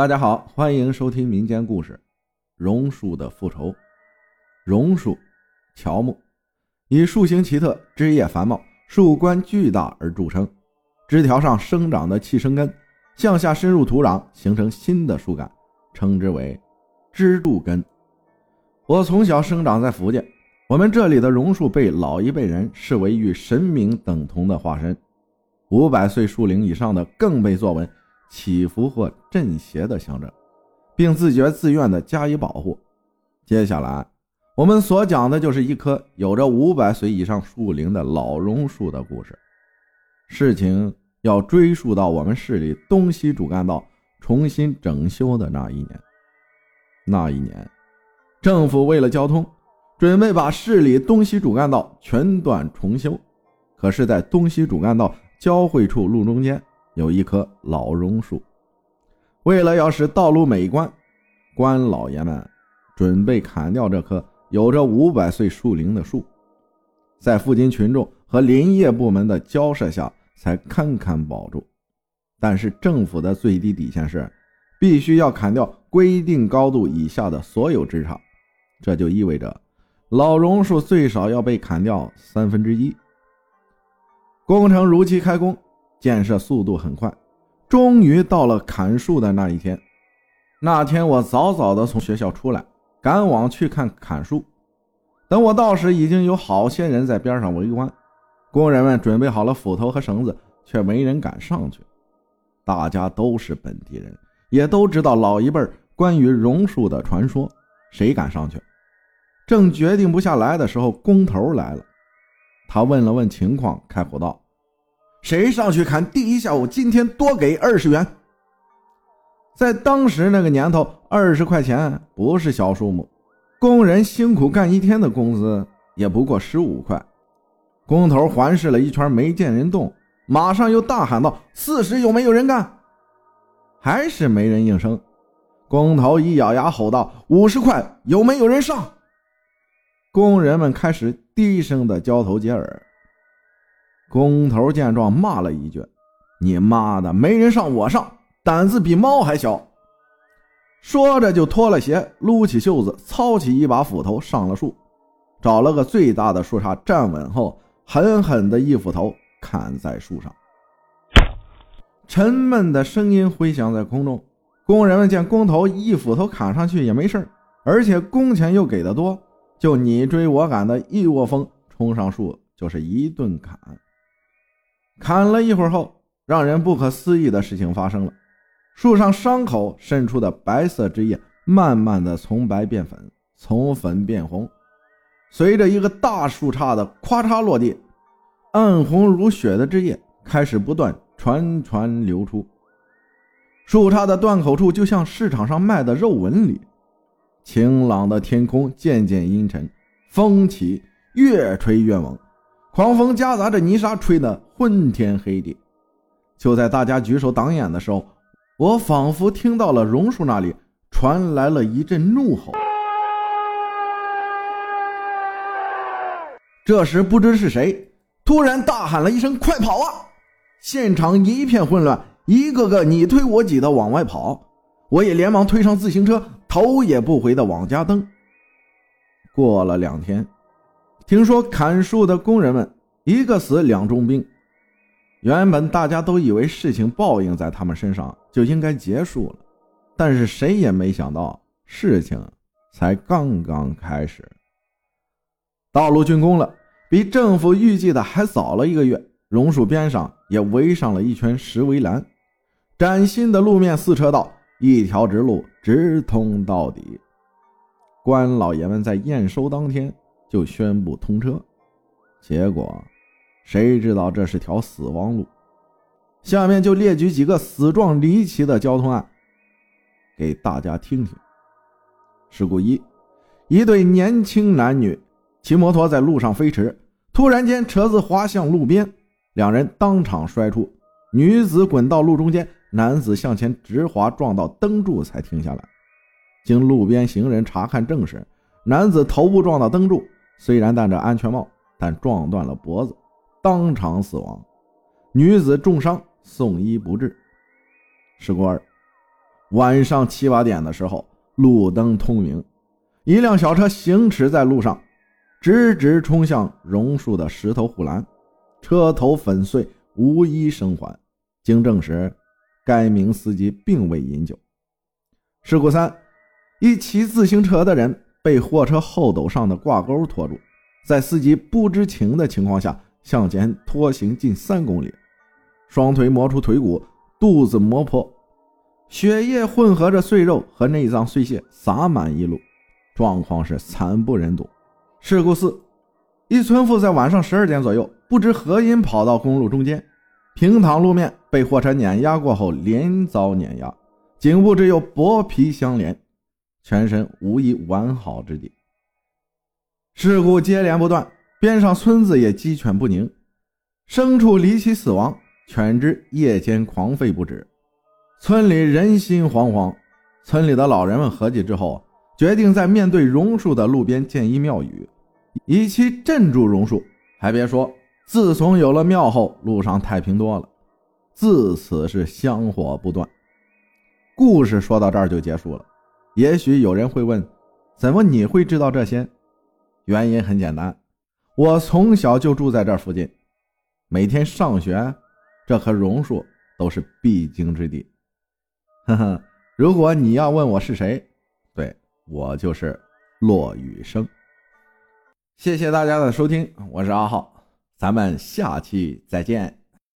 大家好，欢迎收听民间故事《榕树的复仇》。榕树，乔木，以树形奇特、枝叶繁茂、树冠巨大而著称。枝条上生长的气生根，向下深入土壤，形成新的树干，称之为支柱根。我从小生长在福建，我们这里的榕树被老一辈人视为与神明等同的化身，五百岁树龄以上的更被作为。祈福或镇邪的象征，并自觉自愿地加以保护。接下来，我们所讲的就是一棵有着五百岁以上树龄的老榕树的故事。事情要追溯到我们市里东西主干道重新整修的那一年。那一年，政府为了交通，准备把市里东西主干道全段重修。可是，在东西主干道交汇处路中间。有一棵老榕树，为了要使道路美观，官老爷们准备砍掉这棵有着五百岁树龄的树，在附近群众和林业部门的交涉下，才堪堪保住。但是政府的最低底线是，必须要砍掉规定高度以下的所有枝杈，这就意味着老榕树最少要被砍掉三分之一。工程如期开工。建设速度很快，终于到了砍树的那一天。那天我早早的从学校出来，赶往去看砍树。等我到时，已经有好些人在边上围观。工人们准备好了斧头和绳子，却没人敢上去。大家都是本地人，也都知道老一辈关于榕树的传说，谁敢上去？正决定不下来的时候，工头来了。他问了问情况，开口道。谁上去砍第一下午，今天多给二十元。在当时那个年头，二十块钱不是小数目，工人辛苦干一天的工资也不过十五块。工头环视了一圈，没见人动，马上又大喊道：“四十有没有人干？”还是没人应声。工头一咬牙吼道：“五十块有没有人上？”工人们开始低声的交头接耳。工头见状，骂了一句：“你妈的，没人上我上，胆子比猫还小！”说着就脱了鞋，撸起袖子，操起一把斧头上了树，找了个最大的树杈站稳后，狠狠的一斧头砍在树上。沉闷的声音回响在空中。工人们见工头一斧头砍上去也没事而且工钱又给的多，就你追我赶的一窝蜂冲上树，就是一顿砍。砍了一会儿后，让人不可思议的事情发生了：树上伤口渗出的白色汁液，慢慢的从白变粉，从粉变红，随着一个大树杈的咔嚓落地，暗红如血的汁液开始不断传传流出。树杈的断口处就像市场上卖的肉纹理。晴朗的天空渐渐阴沉，风起，越吹越猛。狂风夹杂着泥沙，吹得昏天黑地。就在大家举手挡眼的时候，我仿佛听到了榕树那里传来了一阵怒吼。这时，不知是谁突然大喊了一声：“快跑啊！”现场一片混乱，一个个你推我挤的往外跑。我也连忙推上自行车，头也不回的往家蹬。过了两天。听说砍树的工人们一个死两重病，原本大家都以为事情报应在他们身上就应该结束了，但是谁也没想到事情才刚刚开始。道路竣工了，比政府预计的还早了一个月。榕树边上也围上了一圈石围栏，崭新的路面四车道，一条直路直通到底。官老爷们在验收当天。就宣布通车，结果谁知道这是条死亡路？下面就列举几个死状离奇的交通案，给大家听听。事故一：一对年轻男女骑摩托在路上飞驰，突然间车子滑向路边，两人当场摔出，女子滚到路中间，男子向前直滑撞到灯柱才停下来。经路边行人查看证实，男子头部撞到灯柱。虽然戴着安全帽，但撞断了脖子，当场死亡。女子重伤，送医不治。事故二：晚上七八点的时候，路灯通明，一辆小车行驶在路上，直直冲向榕树的石头护栏，车头粉碎，无一生还。经证实，该名司机并未饮酒。事故三：一骑自行车的人被货车后斗上的挂钩拖住，在司机不知情的情况下向前拖行近三公里，双腿磨出腿骨，肚子磨破。血液混合着碎肉和内脏碎屑洒满一路，状况是惨不忍睹。事故四：一村妇在晚上十二点左右，不知何因跑到公路中间，平躺路面被货车碾压过后连遭碾压，颈部只有薄皮相连，全身无一完好之地。事故接连不断，边上村子也鸡犬不宁，牲畜离奇死亡，犬只夜间狂吠不止。村里人心惶惶，村里的老人们合计之后，决定在面对榕树的路边建一庙宇，以期镇住榕树。还别说，自从有了庙后，路上太平多了，自此是香火不断。故事说到这儿就结束了。也许有人会问，怎么你会知道这些？原因很简单，我从小就住在这附近，每天上学，这棵榕树都是必经之地。呵呵，如果你要问我是谁，对我就是骆雨生。谢谢大家的收听，我是阿浩，咱们下期再见。